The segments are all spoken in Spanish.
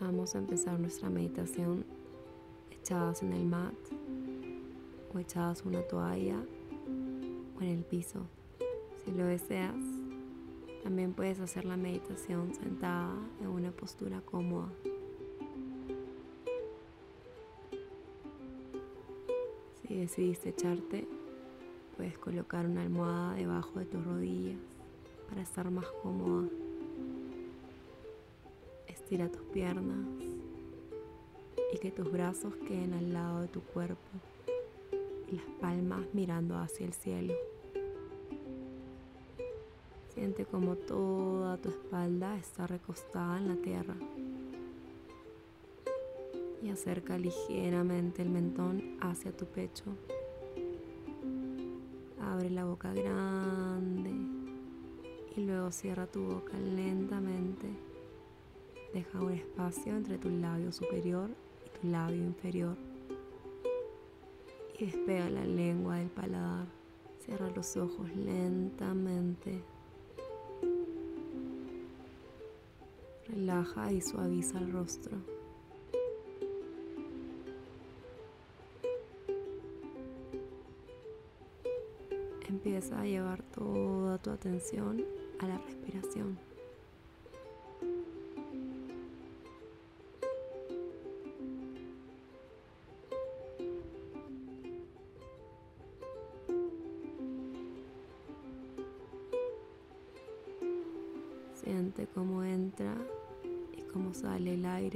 Vamos a empezar nuestra meditación echadas en el mat o echadas una toalla o en el piso. Si lo deseas, también puedes hacer la meditación sentada en una postura cómoda. Si decidiste echarte, puedes colocar una almohada debajo de tus rodillas para estar más cómoda. Estira tus piernas y que tus brazos queden al lado de tu cuerpo y las palmas mirando hacia el cielo. Siente como toda tu espalda está recostada en la tierra y acerca ligeramente el mentón hacia tu pecho. Abre la boca grande y luego cierra tu boca lentamente. Deja un espacio entre tu labio superior y tu labio inferior. Y despega la lengua del paladar. Cierra los ojos lentamente. Relaja y suaviza el rostro. Empieza a llevar toda tu atención a la respiración.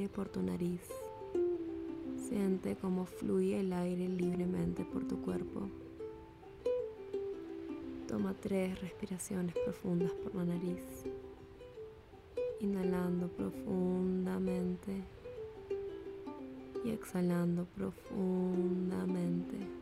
Por tu nariz. Siente cómo fluye el aire libremente por tu cuerpo. Toma tres respiraciones profundas por la nariz. Inhalando profundamente y exhalando profundamente.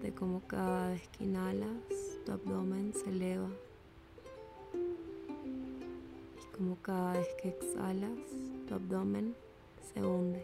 Siente como cada vez que inhalas, tu abdomen se eleva. Y como cada vez que exhalas, tu abdomen se hunde.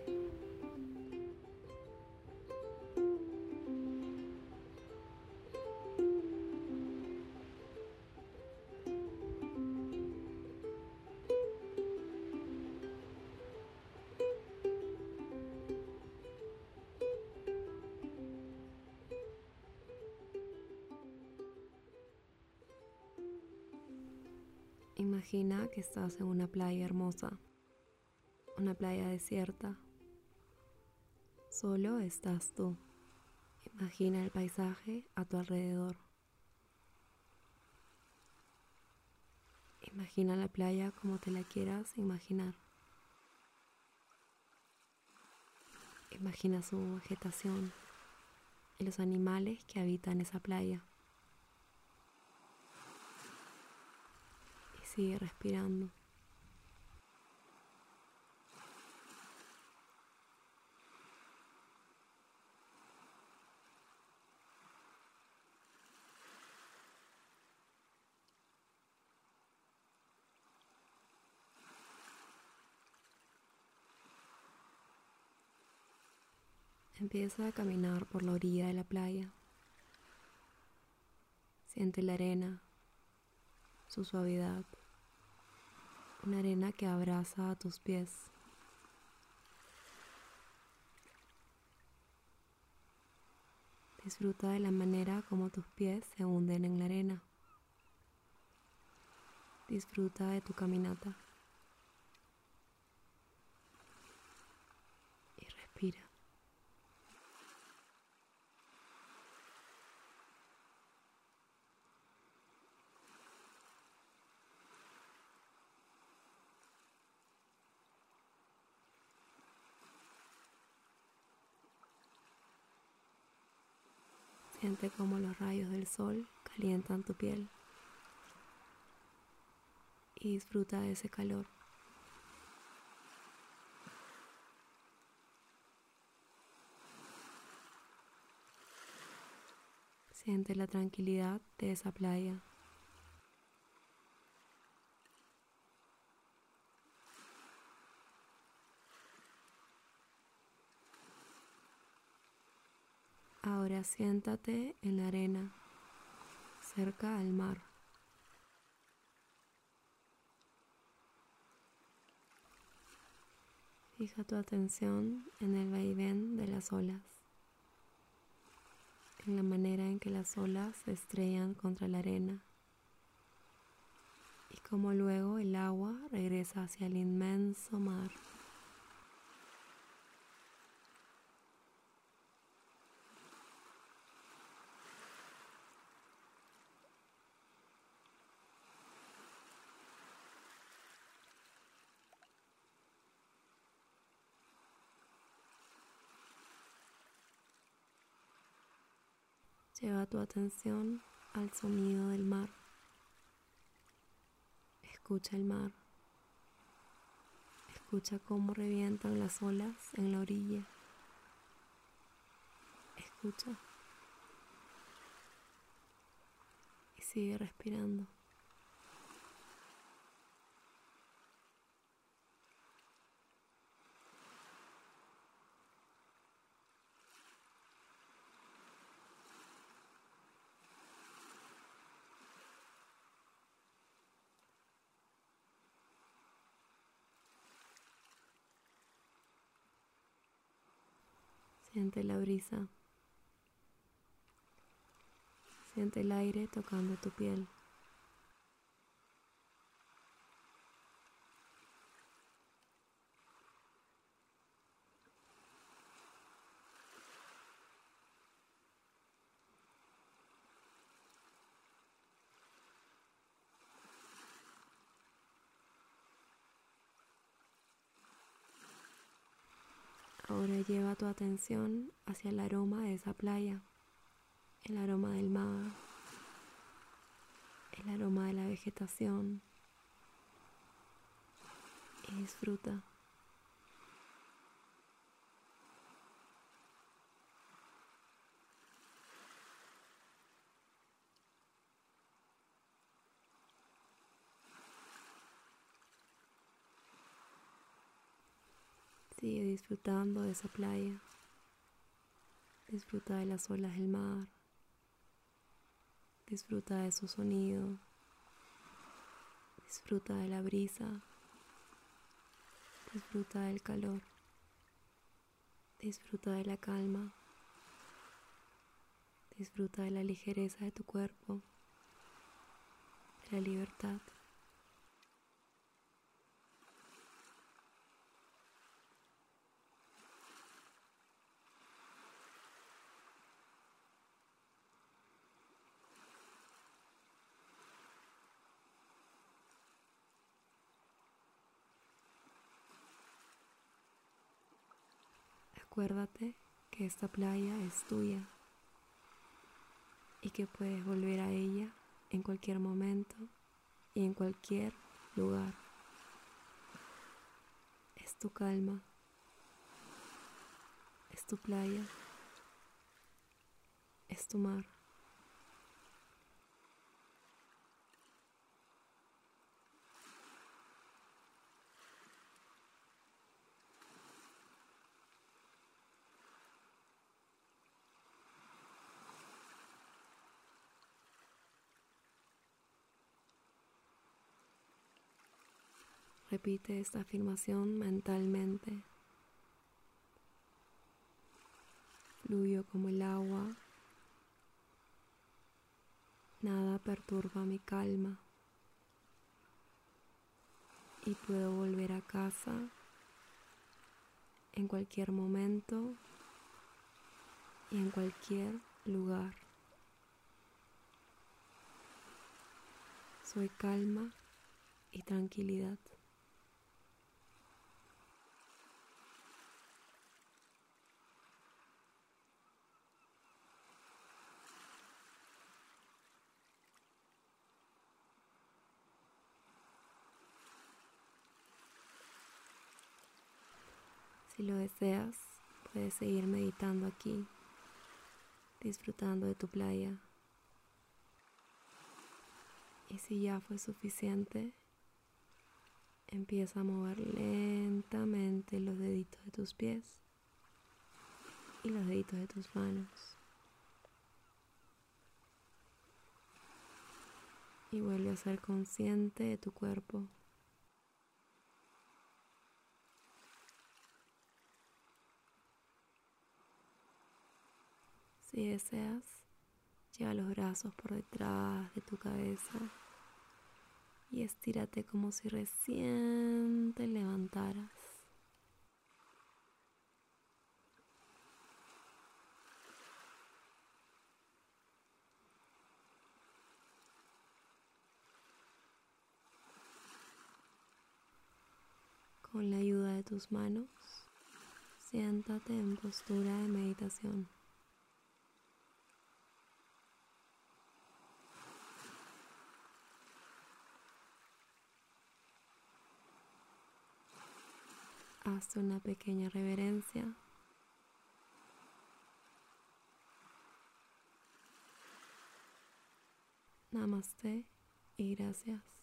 Imagina que estás en una playa hermosa, una playa desierta. Solo estás tú. Imagina el paisaje a tu alrededor. Imagina la playa como te la quieras imaginar. Imagina su vegetación y los animales que habitan esa playa. Sigue respirando. Empieza a caminar por la orilla de la playa. Siente la arena, su suavidad una arena que abraza a tus pies. Disfruta de la manera como tus pies se hunden en la arena. Disfruta de tu caminata. Y respira. Siente como los rayos del sol calientan tu piel y disfruta de ese calor. Siente la tranquilidad de esa playa. Ahora siéntate en la arena, cerca al mar. Fija tu atención en el vaivén de las olas, en la manera en que las olas se estrellan contra la arena y cómo luego el agua regresa hacia el inmenso mar. Lleva tu atención al sonido del mar. Escucha el mar. Escucha cómo revientan las olas en la orilla. Escucha. Y sigue respirando. Siente la brisa. Siente el aire tocando tu piel. Ahora lleva tu atención hacia el aroma de esa playa, el aroma del mar, el aroma de la vegetación y disfruta. Sigue disfrutando de esa playa. Disfruta de las olas del mar. Disfruta de su sonido. Disfruta de la brisa. Disfruta del calor. Disfruta de la calma. Disfruta de la ligereza de tu cuerpo. De la libertad. Acuérdate que esta playa es tuya y que puedes volver a ella en cualquier momento y en cualquier lugar. Es tu calma, es tu playa, es tu mar. Repite esta afirmación mentalmente. Fluyo como el agua. Nada perturba mi calma. Y puedo volver a casa en cualquier momento y en cualquier lugar. Soy calma y tranquilidad. Si lo deseas, puedes seguir meditando aquí, disfrutando de tu playa. Y si ya fue suficiente, empieza a mover lentamente los deditos de tus pies y los deditos de tus manos. Y vuelve a ser consciente de tu cuerpo. Si deseas, lleva los brazos por detrás de tu cabeza y estírate como si recién te levantaras. Con la ayuda de tus manos, siéntate en postura de meditación. Haz una pequeña reverencia. Namaste y gracias.